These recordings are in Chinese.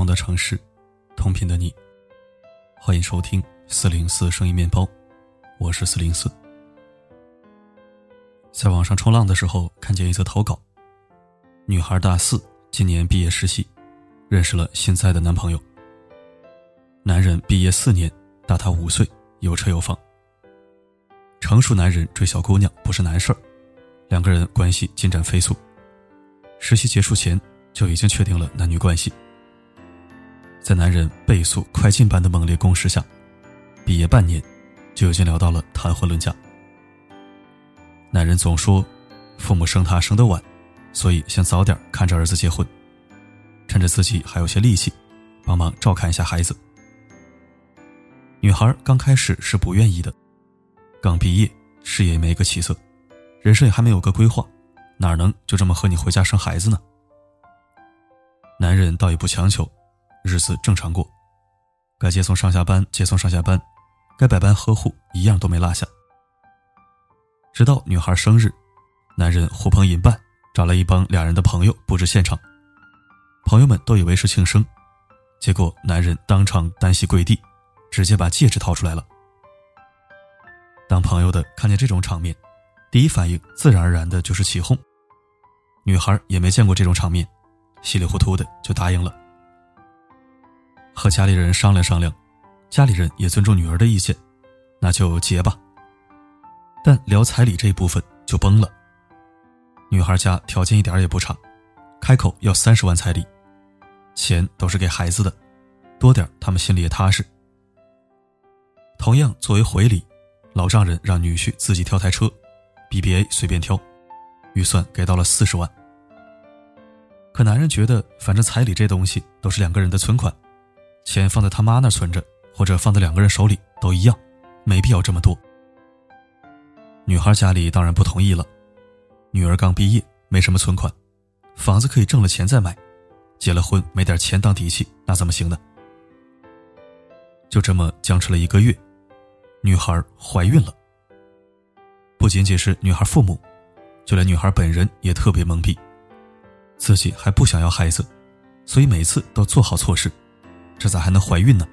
同的城市，同频的你，欢迎收听四零四声音面包，我是四零四。在网上冲浪的时候，看见一则投稿：女孩大四，今年毕业实习，认识了现在的男朋友。男人毕业四年，大她五岁，有车有房。成熟男人追小姑娘不是难事儿，两个人关系进展飞速。实习结束前就已经确定了男女关系。在男人倍速快进般的猛烈攻势下，毕业半年，就已经聊到了谈婚论嫁。男人总说，父母生他生得晚，所以想早点看着儿子结婚，趁着自己还有些力气，帮忙照看一下孩子。女孩刚开始是不愿意的，刚毕业，事业没个起色，人生也还没有个规划，哪能就这么和你回家生孩子呢？男人倒也不强求。日子正常过，该接送上下班接送上下班，该百般呵护一样都没落下。直到女孩生日，男人呼朋引伴找来一帮俩人的朋友布置现场，朋友们都以为是庆生，结果男人当场单膝跪地，直接把戒指掏出来了。当朋友的看见这种场面，第一反应自然而然的就是起哄。女孩也没见过这种场面，稀里糊涂的就答应了。和家里人商量商量，家里人也尊重女儿的意见，那就结吧。但聊彩礼这一部分就崩了。女孩家条件一点也不差，开口要三十万彩礼，钱都是给孩子的，多点他们心里也踏实。同样作为回礼，老丈人让女婿自己挑台车，BBA 随便挑，预算给到了四十万。可男人觉得，反正彩礼这东西都是两个人的存款。钱放在他妈那存着，或者放在两个人手里都一样，没必要这么多。女孩家里当然不同意了，女儿刚毕业，没什么存款，房子可以挣了钱再买，结了婚没点钱当底气，那怎么行呢？就这么僵持了一个月，女孩怀孕了。不仅仅是女孩父母，就连女孩本人也特别懵逼，自己还不想要孩子，所以每次都做好措施。这咋还能怀孕呢？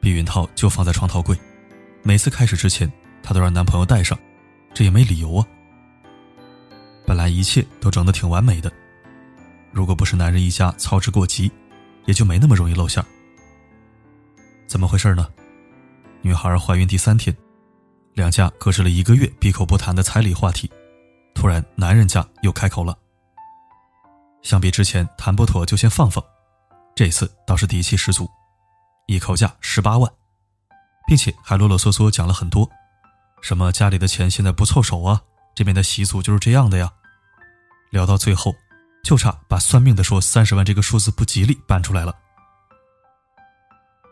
避孕套就放在床头柜，每次开始之前，她都让男朋友带上，这也没理由啊。本来一切都整得挺完美的，如果不是男人一家操之过急，也就没那么容易露馅。怎么回事呢？女孩怀孕第三天，两家搁置了一个月闭口不谈的彩礼话题，突然男人家又开口了。相比之前谈不妥就先放放。这次倒是底气十足，一口价十八万，并且还啰啰嗦嗦讲了很多，什么家里的钱现在不凑手啊，这边的习俗就是这样的呀。聊到最后，就差把算命的说三十万这个数字不吉利搬出来了。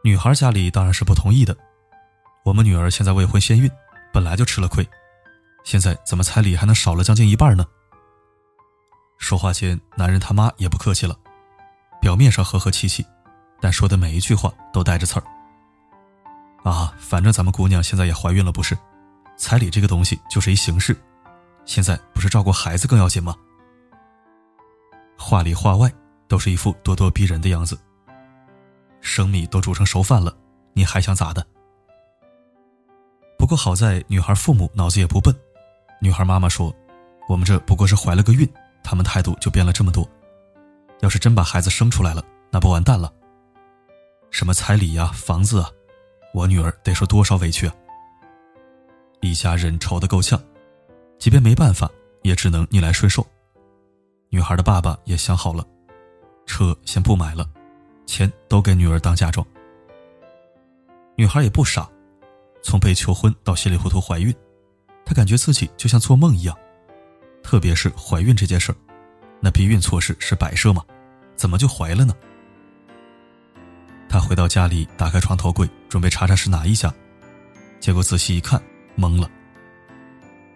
女孩家里当然是不同意的，我们女儿现在未婚先孕，本来就吃了亏，现在怎么彩礼还能少了将近一半呢？说话间，男人他妈也不客气了。表面上和和气气，但说的每一句话都带着刺儿。啊，反正咱们姑娘现在也怀孕了，不是？彩礼这个东西就是一形式，现在不是照顾孩子更要紧吗？话里话外都是一副咄咄逼人的样子。生米都煮成熟饭了，你还想咋的？不过好在女孩父母脑子也不笨，女孩妈妈说：“我们这不过是怀了个孕，他们态度就变了这么多。”要是真把孩子生出来了，那不完蛋了。什么彩礼呀、房子啊，我女儿得受多少委屈啊！一家人愁得够呛，即便没办法，也只能逆来顺受。女孩的爸爸也想好了，车先不买了，钱都给女儿当嫁妆。女孩也不傻，从被求婚到稀里糊涂怀孕，她感觉自己就像做梦一样，特别是怀孕这件事儿。那避孕措施是摆设吗？怎么就怀了呢？他回到家里，打开床头柜，准备查查是哪一家，结果仔细一看，懵了。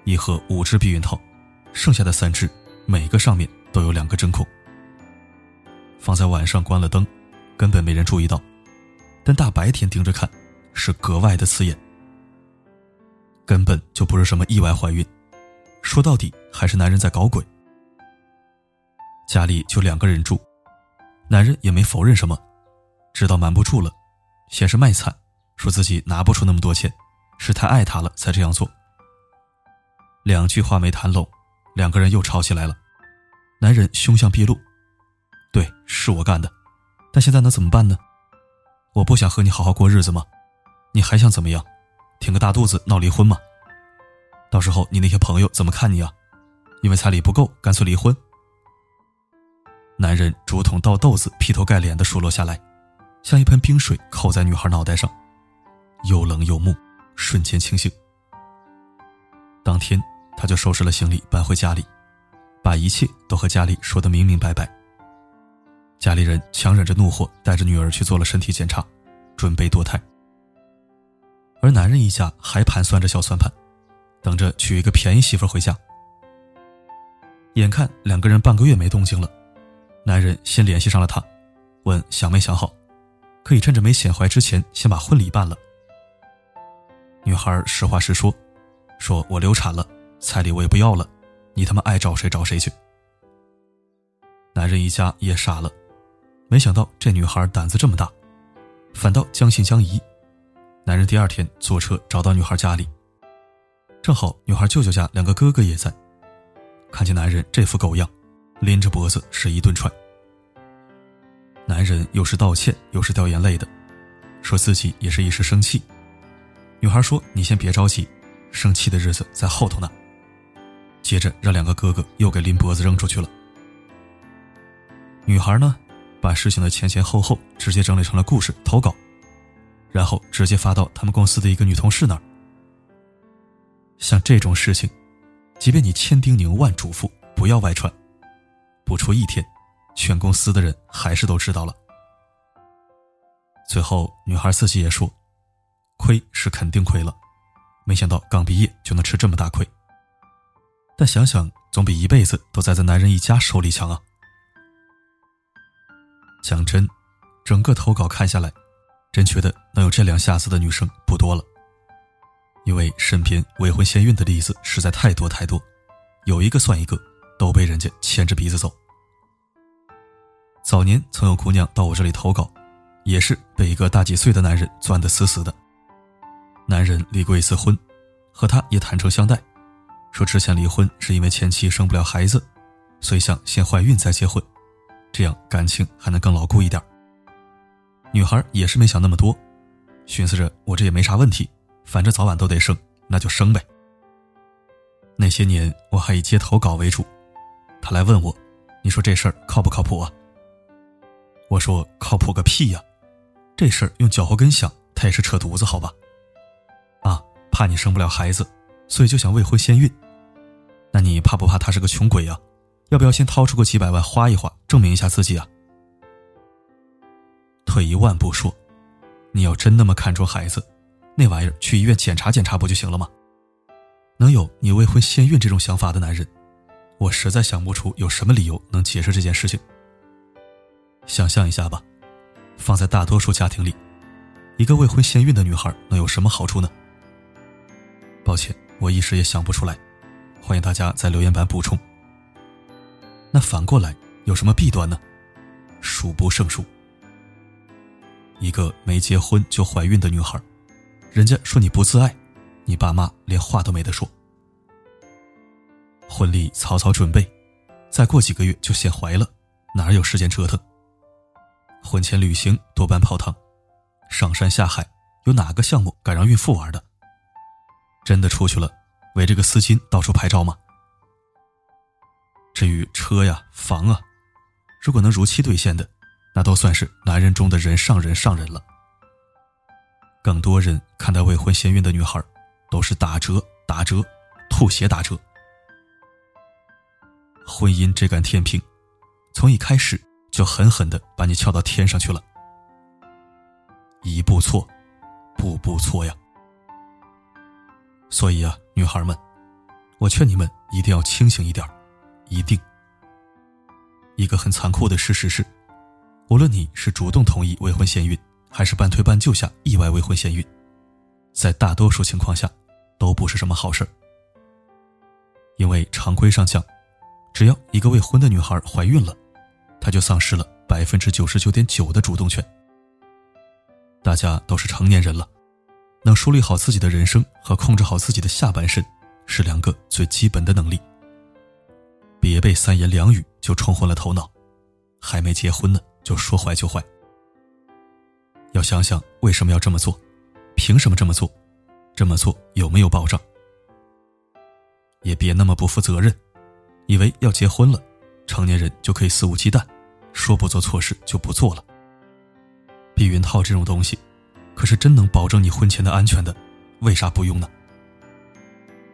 一盒五支避孕套，剩下的三支，每个上面都有两个针孔。放在晚上关了灯，根本没人注意到，但大白天盯着看，是格外的刺眼。根本就不是什么意外怀孕，说到底还是男人在搞鬼。家里就两个人住，男人也没否认什么，直到瞒不住了，先是卖惨，说自己拿不出那么多钱，是太爱她了才这样做。两句话没谈拢，两个人又吵起来了。男人凶相毕露：“对，是我干的，但现在能怎么办呢？我不想和你好好过日子吗？你还想怎么样？挺个大肚子闹离婚吗？到时候你那些朋友怎么看你啊？因为彩礼不够，干脆离婚。”男人竹筒倒豆子、劈头盖脸的数落下来，像一盆冰水扣在女孩脑袋上，又冷又木，瞬间清醒。当天，他就收拾了行李搬回家里，把一切都和家里说得明明白白。家里人强忍着怒火，带着女儿去做了身体检查，准备堕胎。而男人一家还盘算着小算盘，等着娶一个便宜媳妇回家。眼看两个人半个月没动静了。男人先联系上了她，问想没想好，可以趁着没显怀之前先把婚礼办了。女孩实话实说，说我流产了，彩礼我也不要了，你他妈爱找谁找谁去。男人一家也傻了，没想到这女孩胆子这么大，反倒将信将疑。男人第二天坐车找到女孩家里，正好女孩舅舅家两个哥哥也在，看见男人这副狗样。拎着脖子是一顿踹，男人又是道歉又是掉眼泪的，说自己也是一时生气。女孩说：“你先别着急，生气的日子在后头呢。”接着让两个哥哥又给拎脖子扔出去了。女孩呢，把事情的前前后后直接整理成了故事投稿，然后直接发到他们公司的一个女同事那儿。像这种事情，即便你千叮咛万嘱咐不要外传。不出一天，全公司的人还是都知道了。最后，女孩自己也说，亏是肯定亏了，没想到刚毕业就能吃这么大亏。但想想，总比一辈子都栽在男人一家手里强啊。讲真，整个投稿看下来，真觉得能有这两下子的女生不多了，因为身边未婚先孕的例子实在太多太多，有一个算一个。都被人家牵着鼻子走。早年曾有姑娘到我这里投稿，也是被一个大几岁的男人攥得死死的。男人离过一次婚，和她也坦诚相待，说之前离婚是因为前妻生不了孩子，所以想先怀孕再结婚，这样感情还能更牢固一点。女孩也是没想那么多，寻思着我这也没啥问题，反正早晚都得生，那就生呗。那些年我还以接投稿为主。他来问我：“你说这事儿靠不靠谱啊？”我说：“靠谱个屁呀！这事儿用脚后跟想，他也是扯犊子，好吧？啊，怕你生不了孩子，所以就想未婚先孕。那你怕不怕他是个穷鬼啊？要不要先掏出个几百万花一花，证明一下自己啊？”退一万步说，你要真那么看重孩子，那玩意儿去医院检查检查不就行了吗？能有你未婚先孕这种想法的男人？我实在想不出有什么理由能解释这件事情。想象一下吧，放在大多数家庭里，一个未婚先孕的女孩能有什么好处呢？抱歉，我一时也想不出来，欢迎大家在留言板补充。那反过来有什么弊端呢？数不胜数。一个没结婚就怀孕的女孩，人家说你不自爱，你爸妈连话都没得说。婚礼草草准备，再过几个月就显怀了，哪有时间折腾？婚前旅行多半泡汤，上山下海，有哪个项目敢让孕妇玩的？真的出去了，围着个丝巾到处拍照吗？至于车呀、房啊，如果能如期兑现的，那都算是男人中的人上人上人了。更多人看待未婚先孕的女孩，都是打折、打折、吐血打折。婚姻这杆天平，从一开始就狠狠的把你翘到天上去了。一步错，步步错呀。所以啊，女孩们，我劝你们一定要清醒一点，一定。一个很残酷的事实是，无论你是主动同意未婚先孕，还是半推半就下意外未婚先孕，在大多数情况下，都不是什么好事因为常规上讲。只要一个未婚的女孩怀孕了，她就丧失了百分之九十九点九的主动权。大家都是成年人了，能梳理好自己的人生和控制好自己的下半身，是两个最基本的能力。别被三言两语就冲昏了头脑，还没结婚呢就说坏就坏。要想想为什么要这么做，凭什么这么做，这么做有没有保障？也别那么不负责任，以为要结婚了，成年人就可以肆无忌惮，说不做错事就不做了。避孕套这种东西，可是真能保证你婚前的安全的，为啥不用呢？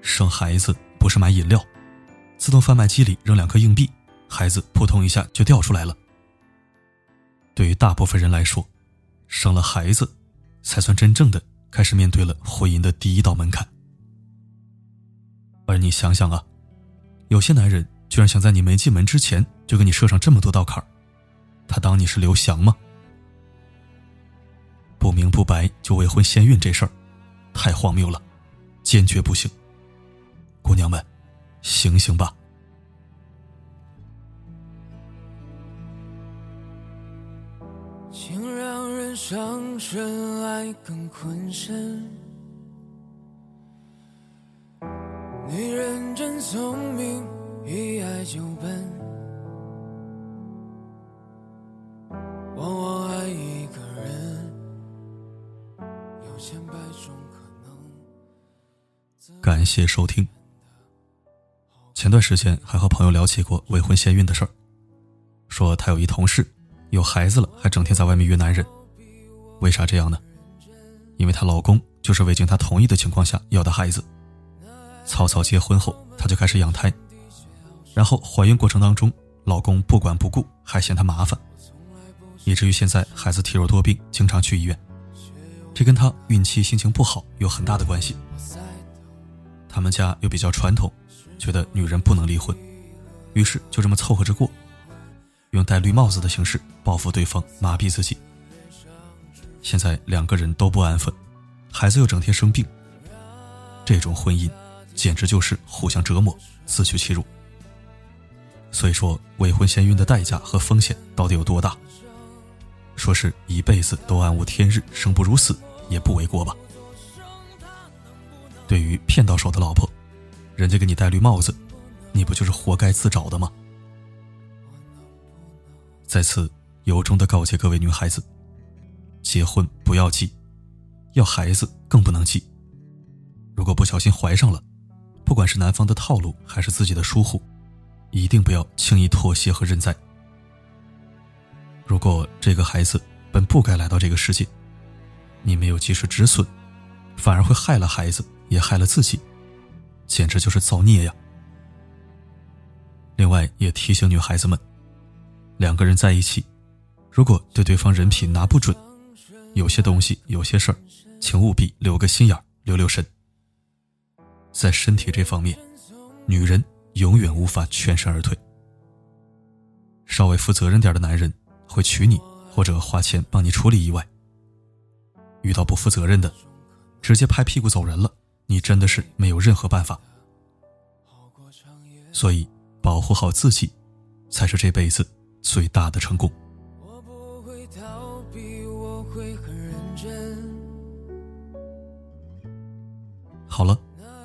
生孩子不是买饮料，自动贩卖机里扔两颗硬币，孩子扑通一下就掉出来了。对于大部分人来说，生了孩子，才算真正的开始面对了婚姻的第一道门槛。而你想想啊，有些男人居然想在你没进门之前就给你设上这么多道坎儿，他当你是刘翔吗？不明不白就未婚先孕这事儿，太荒谬了，坚决不行。姑娘们，醒醒吧！情让人伤身，爱更困身。女人真聪明，一爱就笨。感谢收听。前段时间还和朋友聊起过未婚先孕的事儿，说她有一同事有孩子了，还整天在外面约男人。为啥这样呢？因为她老公就是未经她同意的情况下要的孩子。草草结婚后，她就开始养胎，然后怀孕过程当中，老公不管不顾，还嫌她麻烦，以至于现在孩子体弱多病，经常去医院。这跟她孕期心情不好有很大的关系。他们家又比较传统，觉得女人不能离婚，于是就这么凑合着过，用戴绿帽子的形式报复对方，麻痹自己。现在两个人都不安分，孩子又整天生病，这种婚姻简直就是互相折磨，自取其辱。所以说，未婚先孕的代价和风险到底有多大？说是一辈子都暗无天日，生不如死，也不为过吧。对于骗到手的老婆，人家给你戴绿帽子，你不就是活该自找的吗？在此由衷的告诫各位女孩子：结婚不要急，要孩子更不能急。如果不小心怀上了，不管是男方的套路还是自己的疏忽，一定不要轻易妥协和认栽。如果这个孩子本不该来到这个世界，你没有及时止损，反而会害了孩子。也害了自己，简直就是造孽呀！另外，也提醒女孩子们，两个人在一起，如果对对方人品拿不准，有些东西、有些事儿，请务必留个心眼，留留神。在身体这方面，女人永远无法全身而退。稍微负责任点的男人会娶你，或者花钱帮你处理意外。遇到不负责任的，直接拍屁股走人了。你真的是没有任何办法，所以保护好自己，才是这辈子最大的成功。好了，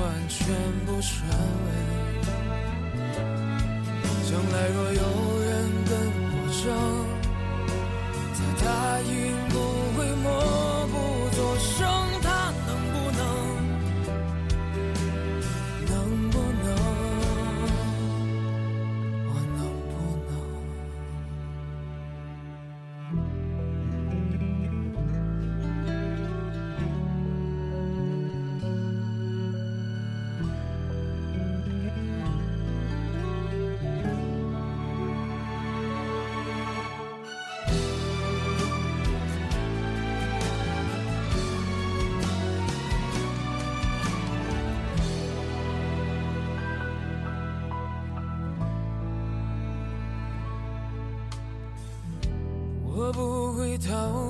完全部传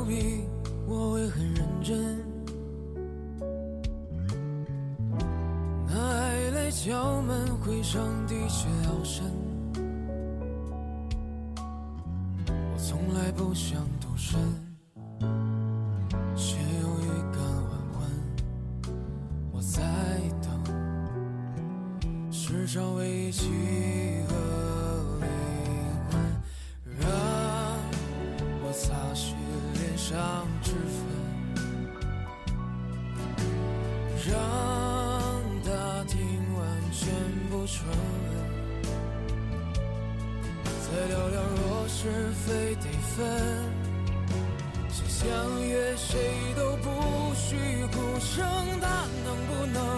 你，我会很认真。那爱来敲门，会伤的确要深。我从来不想独身。聊聊若是非得分，谁相约谁都不许哭声，他能不，能